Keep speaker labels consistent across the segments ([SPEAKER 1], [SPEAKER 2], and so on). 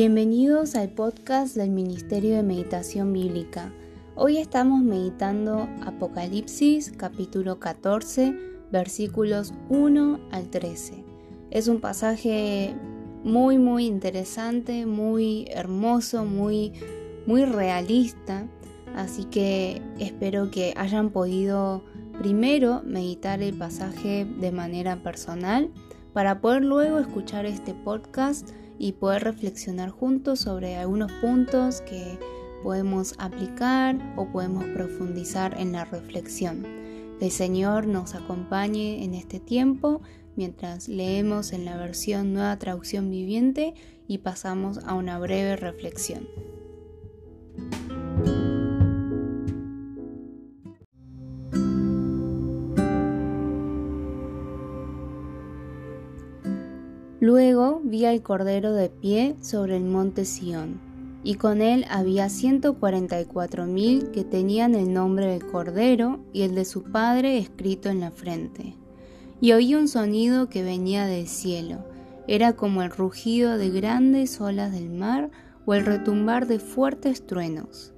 [SPEAKER 1] Bienvenidos al podcast del Ministerio de Meditación Bíblica. Hoy estamos meditando Apocalipsis capítulo 14 versículos 1 al 13. Es un pasaje muy muy interesante, muy hermoso, muy muy realista, así que espero que hayan podido primero meditar el pasaje de manera personal para poder luego escuchar este podcast y poder reflexionar juntos sobre algunos puntos que podemos aplicar o podemos profundizar en la reflexión. Que el Señor nos acompañe en este tiempo mientras leemos en la versión Nueva Traducción Viviente y pasamos a una breve reflexión. Luego vi al Cordero de pie sobre el monte Sión, y con él había ciento cuarenta y cuatro mil que tenían el nombre del Cordero y el de su Padre escrito en la frente. Y oí un sonido que venía del cielo, era como el rugido de grandes olas del mar o el retumbar de fuertes truenos.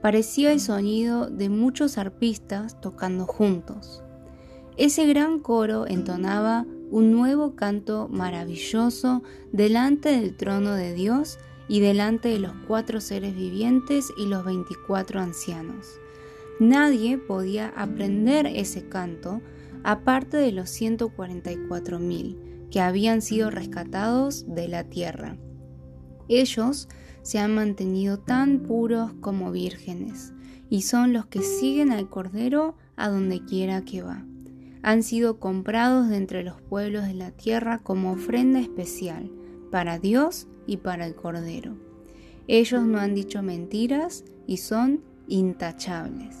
[SPEAKER 1] Parecía el sonido de muchos arpistas tocando juntos. Ese gran coro entonaba un nuevo canto maravilloso delante del trono de Dios y delante de los cuatro seres vivientes y los veinticuatro ancianos. Nadie podía aprender ese canto aparte de los 144 mil que habían sido rescatados de la tierra. Ellos se han mantenido tan puros como vírgenes y son los que siguen al Cordero a donde quiera que va han sido comprados de entre los pueblos de la tierra como ofrenda especial para Dios y para el Cordero. Ellos no han dicho mentiras y son intachables.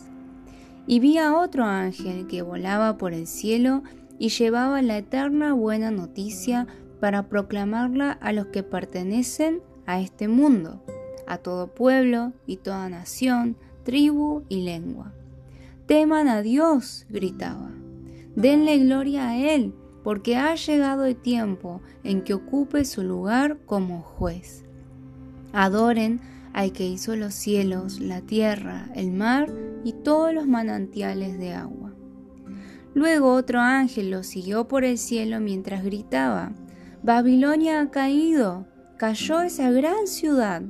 [SPEAKER 1] Y vi a otro ángel que volaba por el cielo y llevaba la eterna buena noticia para proclamarla a los que pertenecen a este mundo, a todo pueblo y toda nación, tribu y lengua. Teman a Dios, gritaba Denle gloria a Él, porque ha llegado el tiempo en que ocupe su lugar como juez. Adoren al que hizo los cielos, la tierra, el mar y todos los manantiales de agua. Luego otro ángel lo siguió por el cielo mientras gritaba, Babilonia ha caído, cayó esa gran ciudad,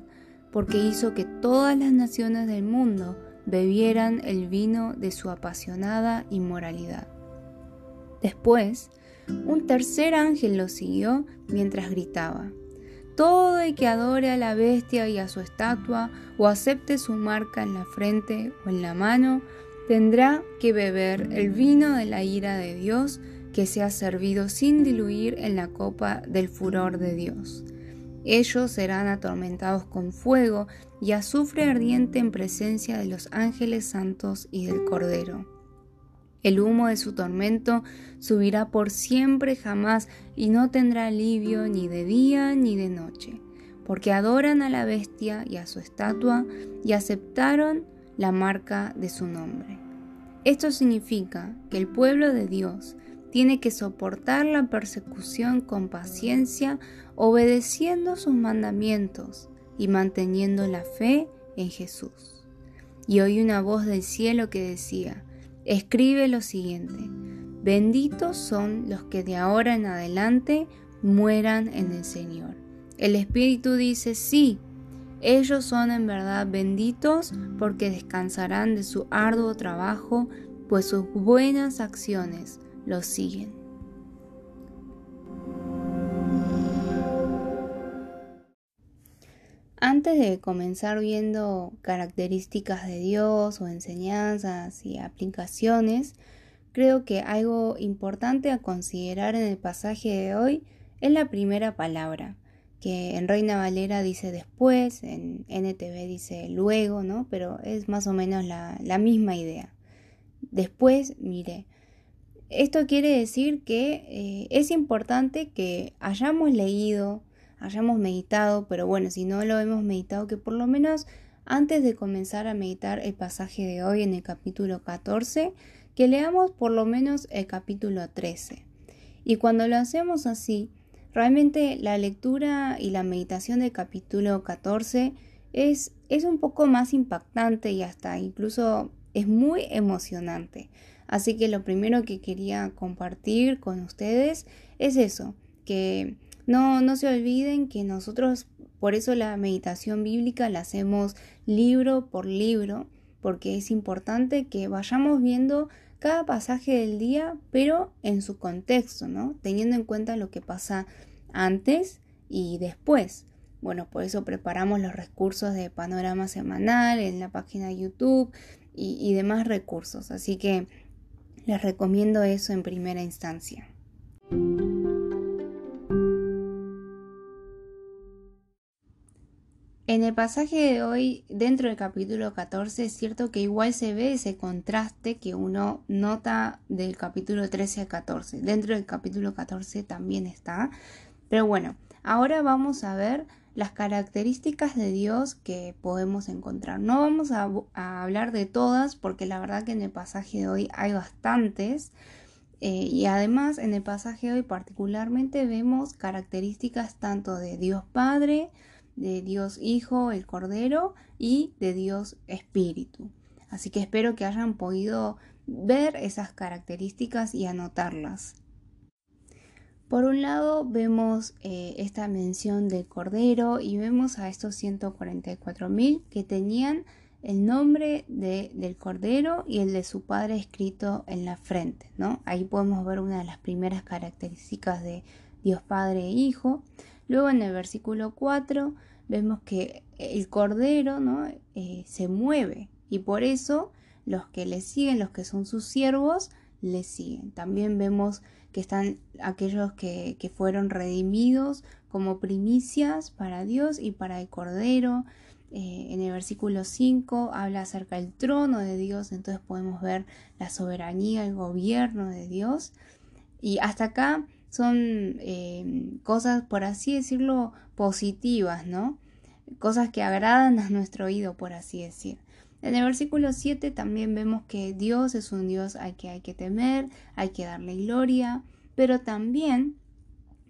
[SPEAKER 1] porque hizo que todas las naciones del mundo bebieran el vino de su apasionada inmoralidad. Después, un tercer ángel lo siguió mientras gritaba, Todo el que adore a la bestia y a su estatua o acepte su marca en la frente o en la mano, tendrá que beber el vino de la ira de Dios que se ha servido sin diluir en la copa del furor de Dios. Ellos serán atormentados con fuego y azufre ardiente en presencia de los ángeles santos y del Cordero. El humo de su tormento subirá por siempre jamás y no tendrá alivio ni de día ni de noche, porque adoran a la bestia y a su estatua y aceptaron la marca de su nombre. Esto significa que el pueblo de Dios tiene que soportar la persecución con paciencia, obedeciendo sus mandamientos y manteniendo la fe en Jesús. Y oí una voz del cielo que decía, escribe lo siguiente, benditos son los que de ahora en adelante mueran en el Señor. El Espíritu dice, sí, ellos son en verdad benditos porque descansarán de su arduo trabajo, pues sus buenas acciones los siguen. Antes de comenzar viendo características de Dios o enseñanzas y aplicaciones, creo que algo importante a considerar en el pasaje de hoy es la primera palabra, que en Reina Valera dice después, en NTV dice luego, ¿no? Pero es más o menos la, misma idea. Después, mire, esto quiere decir que eh, es importante que hayamos leído, hayamos meditado, pero bueno, si no lo hemos meditado, que por lo menos antes de comenzar a meditar el pasaje de hoy en el capítulo 14, que leamos por lo menos el capítulo 13. Y cuando lo hacemos así, Realmente la lectura y la meditación del capítulo 14 es, es un poco más impactante y hasta incluso es muy emocionante. Así que lo primero que quería compartir con ustedes es eso, que no, no se olviden que nosotros, por eso la meditación bíblica la hacemos libro por libro, porque es importante que vayamos viendo cada pasaje del día, pero en su contexto, ¿no? Teniendo en cuenta lo que pasa antes y después. Bueno, por eso preparamos los recursos de panorama semanal en la página de YouTube y, y demás recursos. Así que les recomiendo eso en primera instancia. En el pasaje de hoy, dentro del capítulo 14, es cierto que igual se ve ese contraste que uno nota del capítulo 13 al 14. Dentro del capítulo 14 también está. Pero bueno, ahora vamos a ver las características de Dios que podemos encontrar. No vamos a, hablar de todas porque la verdad que en el pasaje de hoy hay bastantes. Eh, y además en el pasaje de hoy particularmente vemos características tanto de Dios Padre, de Dios Hijo, el Cordero y de Dios Espíritu. Así que espero que hayan podido ver esas características y anotarlas. Por un lado vemos eh, esta mención del Cordero y vemos a estos 144.000 que tenían el nombre del Cordero y el de su padre escrito en la frente. ¿no? Ahí podemos ver una de las primeras características de Dios Padre e Hijo. Luego en el versículo 4 vemos que el cordero ¿no? Eh, se mueve y por eso los que le siguen, los que son sus siervos, le siguen. También vemos que están aquellos que, fueron redimidos como primicias para Dios y para el cordero. Eh, en el versículo 5 habla acerca del trono de Dios, entonces podemos ver la soberanía, el gobierno de Dios. Y hasta acá son em, cosas, por así decirlo, positivas, ¿no? Cosas que agradan a nuestro oído, por así decir. En el versículo 7 también vemos que Dios es un Dios al que hay que temer, hay que darle gloria, pero también,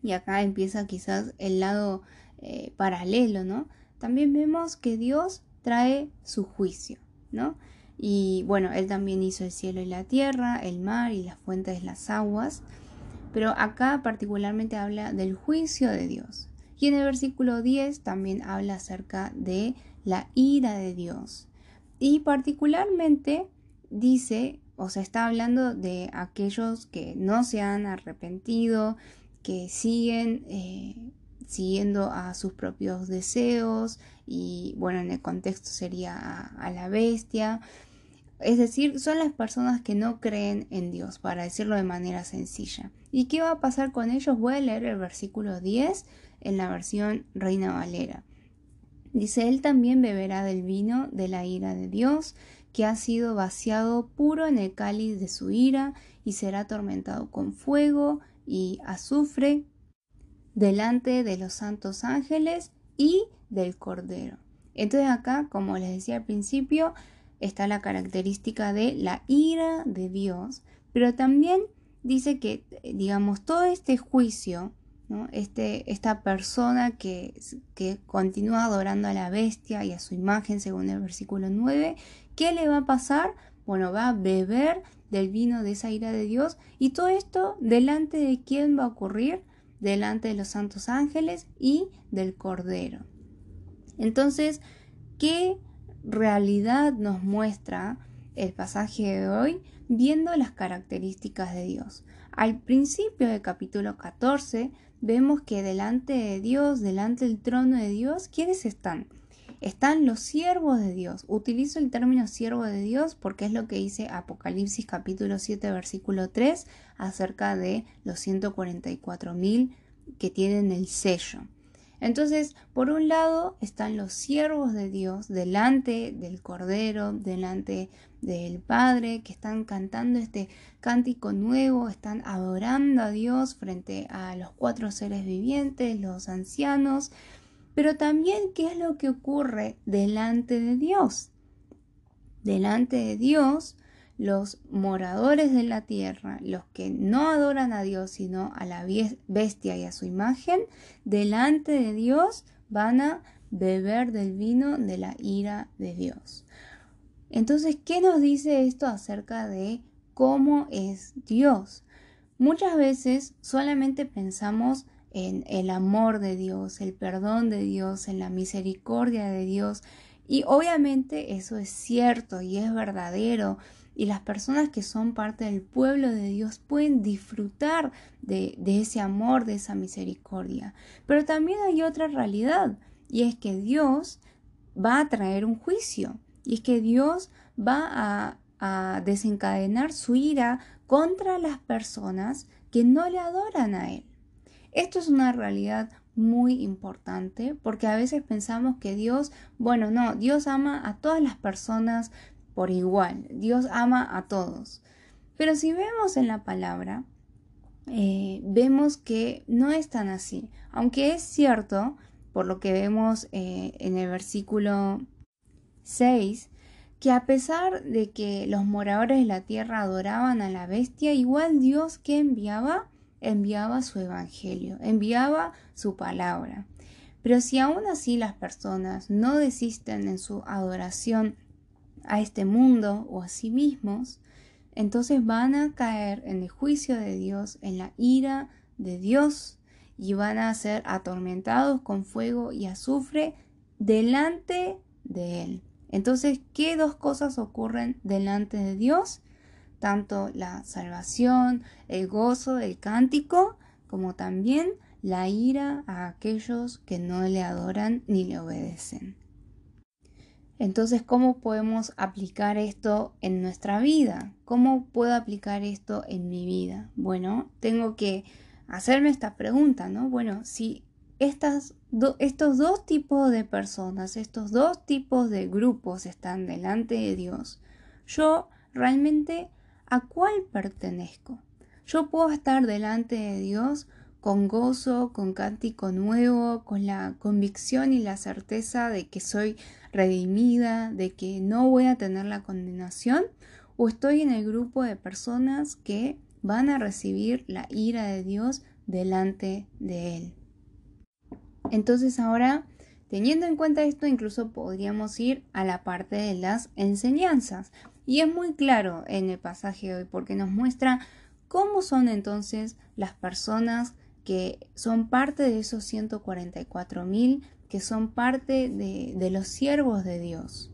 [SPEAKER 1] y acá empieza quizás el lado eh, paralelo, ¿no? También vemos que Dios trae su juicio, ¿no? Y bueno, Él también hizo el cielo y la tierra, el mar y las fuentes las aguas. Pero acá particularmente habla del juicio de Dios. Y en el versículo 10 también habla acerca de la ira de Dios. Y particularmente dice, o sea, está hablando de aquellos que no se han arrepentido, que siguen eh, siguiendo a sus propios deseos y bueno, en el contexto sería a la bestia, es decir, son las personas que no creen en Dios, para decirlo de manera sencilla. ¿Y qué va a pasar con ellos? Voy a leer el versículo 10 en la versión Reina Valera. Dice, Él también beberá del vino de la ira de Dios, que ha sido vaciado puro en el cáliz de su ira, y será atormentado con fuego y azufre delante de los santos ángeles y del Cordero. Entonces acá, como les decía al principio, está la característica de la ira de Dios, pero también dice que, digamos, todo este juicio, ¿no? este, esta persona que, que continúa adorando a la bestia y a su imagen, según el versículo 9, ¿qué le va a pasar? Bueno, va a beber del vino de esa ira de Dios y todo esto delante de quién va a ocurrir? Delante de los santos ángeles y del Cordero. Entonces, ¿qué realidad nos muestra el pasaje de hoy viendo las características de Dios. Al principio del capítulo 14 vemos que delante de Dios, delante del trono de Dios, ¿quiénes están? Están los siervos de Dios. Utilizo el término siervo de Dios porque es lo que dice Apocalipsis capítulo 7 versículo 3 acerca de los 144.000 que tienen el sello. Entonces, por un lado están los siervos de Dios delante del Cordero, delante del Padre, que están cantando este cántico nuevo, están adorando a Dios frente a los cuatro seres vivientes, los ancianos, pero también qué es lo que ocurre delante de Dios. Delante de Dios, los moradores de la tierra, los que no adoran a Dios sino a la bestia y a su imagen, delante de Dios van a beber del vino de la ira de Dios. Entonces, ¿qué nos dice esto acerca de cómo es Dios? Muchas veces solamente pensamos en el amor de Dios, el perdón de Dios, en la misericordia de Dios. Y obviamente eso es cierto y es verdadero. Y las personas que son parte del pueblo de Dios pueden disfrutar de, ese amor, de esa misericordia. Pero también hay otra realidad y es que Dios va a traer un juicio. Y es que Dios va a, a desencadenar su ira contra las personas que no le adoran a Él. Esto es una realidad muy importante porque a veces pensamos que Dios, bueno, no, Dios ama a todas las personas por igual, Dios ama a todos. Pero si vemos en la palabra, eh, vemos que no es tan así, aunque es cierto, por lo que vemos eh, en el versículo 6, que a pesar de que los moradores de la tierra adoraban a la bestia, igual Dios que enviaba enviaba su evangelio, enviaba su palabra. Pero si aún así las personas no desisten en su adoración a este mundo o a sí mismos, entonces van a caer en el juicio de Dios, en la ira de Dios y van a ser atormentados con fuego y azufre delante de Él. Entonces, ¿qué dos cosas ocurren delante de Dios? tanto la salvación, el gozo, el cántico, como también la ira a aquellos que no le adoran ni le obedecen. Entonces, ¿cómo podemos aplicar esto en nuestra vida? ¿Cómo puedo aplicar esto en mi vida? Bueno, tengo que hacerme esta pregunta, ¿no? Bueno, si estas estos dos tipos de personas, estos dos tipos de grupos están delante de Dios, yo realmente ¿A cuál pertenezco? Yo puedo estar delante de Dios con gozo, con cántico nuevo, con la convicción y la certeza de que soy redimida, de que no voy a tener la condenación, o estoy en el grupo de personas que van a recibir la ira de Dios delante de Él. Entonces ahora, teniendo en cuenta esto, incluso podríamos ir a la parte de las enseñanzas. Y es muy claro en el pasaje hoy porque nos muestra cómo son entonces las personas que son parte de esos 144 mil, que son parte de, los siervos de Dios.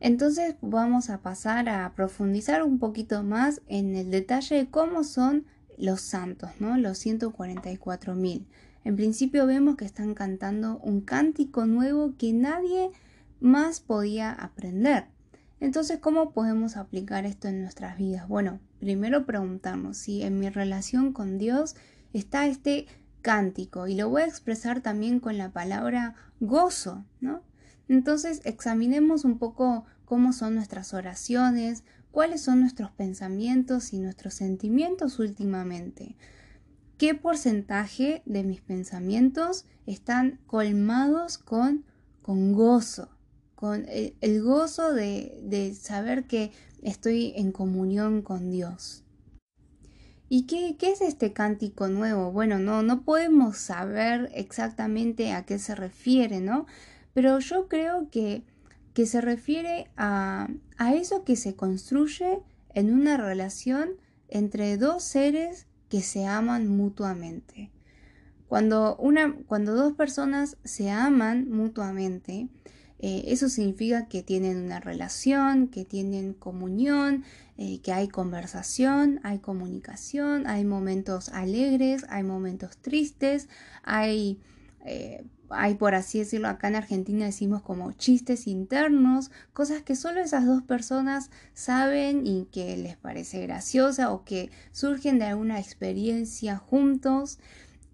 [SPEAKER 1] Entonces vamos a pasar a profundizar un poquito más en el detalle de cómo son los santos, ¿no? Los 144 mil. En principio vemos que están cantando un cántico nuevo que nadie más podía aprender. Entonces, ¿cómo podemos aplicar esto en nuestras vidas? Bueno, primero preguntarnos si en mi relación con Dios está este cántico y lo voy a expresar también con la palabra gozo, ¿no? Entonces, examinemos un poco cómo son nuestras oraciones, cuáles son nuestros pensamientos y nuestros sentimientos últimamente qué porcentaje de mis pensamientos están colmados con, con gozo, con el, gozo de, saber que estoy en comunión con Dios. ¿Y qué, qué, es este cántico nuevo? Bueno, no, no podemos saber exactamente a qué se refiere, ¿no? Pero yo creo que, que se refiere a, a eso que se construye en una relación entre dos seres que se aman mutuamente. Cuando, una, cuando dos personas se aman mutuamente, eh, eso significa que tienen una relación, que tienen comunión, eh, que hay conversación, hay comunicación, hay momentos alegres, hay momentos tristes, hay eh, hay, por así decirlo, acá en Argentina decimos como chistes internos, cosas que solo esas dos personas saben y que les parece graciosa o que surgen de alguna experiencia juntos.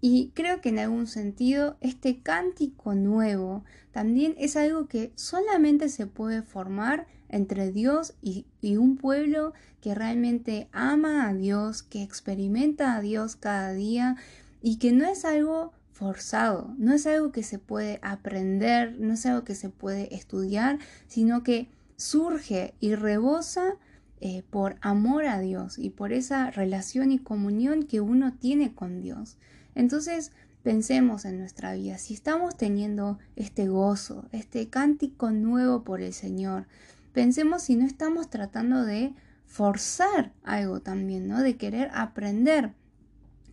[SPEAKER 1] Y creo que en algún sentido este cántico nuevo también es algo que solamente se puede formar entre Dios y, un pueblo que realmente ama a Dios, que experimenta a Dios cada día y que no es algo forzado, no es algo que se puede aprender, no es algo que se puede estudiar, sino que surge y rebosa eh, por amor a Dios y por esa relación y comunión que uno tiene con Dios. Entonces, pensemos en nuestra vida, si estamos teniendo este gozo, este cántico nuevo por el Señor, pensemos si no estamos tratando de forzar algo también, ¿no? De querer aprender.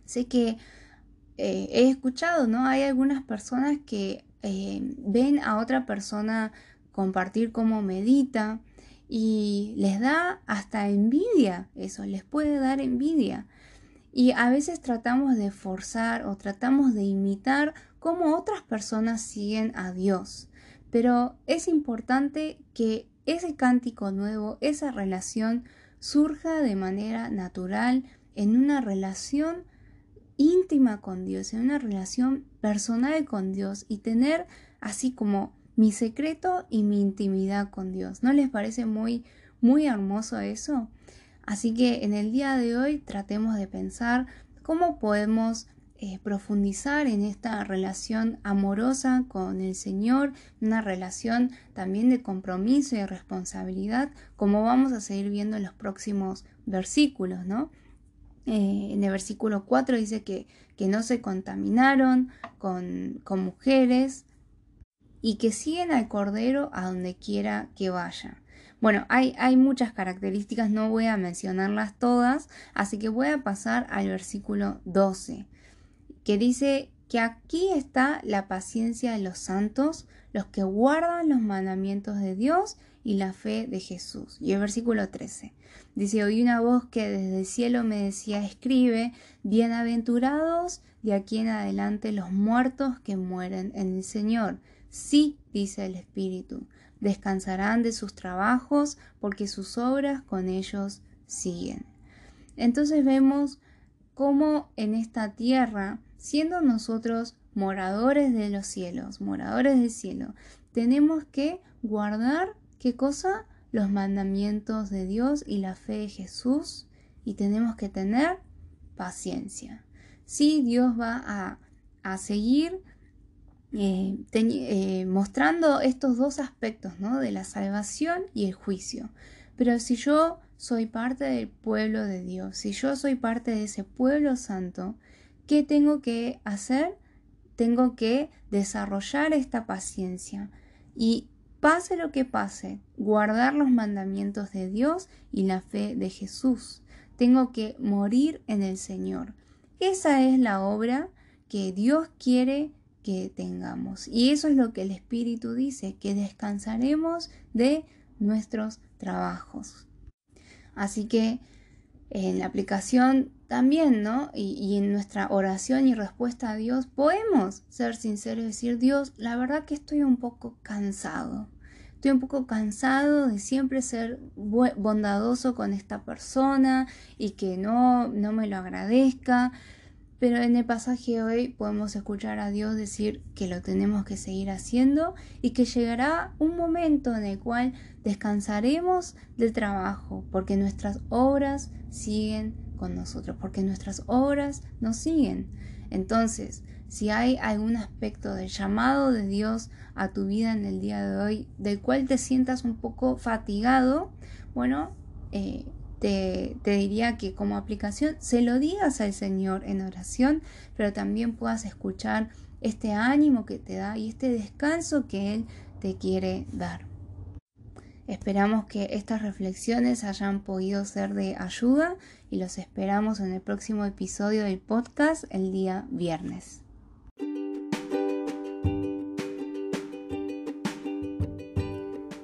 [SPEAKER 1] Sé que eh, he escuchado, ¿no? Hay algunas personas que eh, ven a otra persona compartir cómo medita y les da hasta envidia eso, les puede dar envidia. Y a veces tratamos de forzar o tratamos de imitar cómo otras personas siguen a Dios. Pero es importante que ese cántico nuevo, esa relación, surja de manera natural en una relación íntima con Dios, en una relación personal con Dios y tener así como mi secreto y mi intimidad con Dios. ¿No les parece muy, muy hermoso eso? Así que en el día de hoy tratemos de pensar cómo podemos eh, profundizar en esta relación amorosa con el Señor, una relación también de compromiso y responsabilidad, como vamos a seguir viendo en los próximos versículos, ¿no? Eh, en el versículo 4 dice que, que no se contaminaron con, con mujeres y que siguen al Cordero a donde quiera que vaya. Bueno, hay, muchas características, no voy a mencionarlas todas, así que voy a pasar al versículo 12 que dice que aquí está la paciencia de los santos, los que guardan los mandamientos de Dios y la fe de Jesús. Y el versículo 13 dice, oí una voz que desde el cielo me decía, escribe, bienaventurados de aquí en adelante los muertos que mueren en el Señor. Sí, dice el Espíritu, descansarán de sus trabajos porque sus obras con ellos siguen. Entonces vemos cómo en esta tierra siendo nosotros moradores de los cielos, moradores del cielo, tenemos que guardar qué cosa? Los mandamientos de Dios y la fe de Jesús y tenemos que tener paciencia. Sí, Dios va a, seguir eh, eh, mostrando estos dos aspectos, ¿no? De la salvación y el juicio. Pero si yo soy parte del pueblo de Dios, si yo soy parte de ese pueblo santo, ¿Qué tengo que hacer? Tengo que desarrollar esta paciencia y pase lo que pase, guardar los mandamientos de Dios y la fe de Jesús. Tengo que morir en el Señor. Esa es la obra que Dios quiere que tengamos. Y eso es lo que el Espíritu dice, que descansaremos de nuestros trabajos. Así que en la aplicación también, ¿no? Y, en nuestra oración y respuesta a Dios podemos ser sinceros y decir, Dios, la verdad que estoy un poco cansado. Estoy un poco cansado de siempre ser bondadoso con esta persona y que no, no me lo agradezca. Pero en el pasaje hoy podemos escuchar a Dios decir que lo tenemos que seguir haciendo y que llegará un momento en el cual descansaremos del trabajo porque nuestras obras siguen con nosotros, porque nuestras obras nos siguen. Entonces, si hay algún aspecto del llamado de Dios a tu vida en el día de hoy, del cual te sientas un poco fatigado, bueno, eh, te, diría que como aplicación se lo digas al Señor en oración, pero también puedas escuchar este ánimo que te da y este descanso que Él te quiere dar. Esperamos que estas reflexiones hayan podido ser de ayuda y los esperamos en el próximo episodio del podcast el día viernes.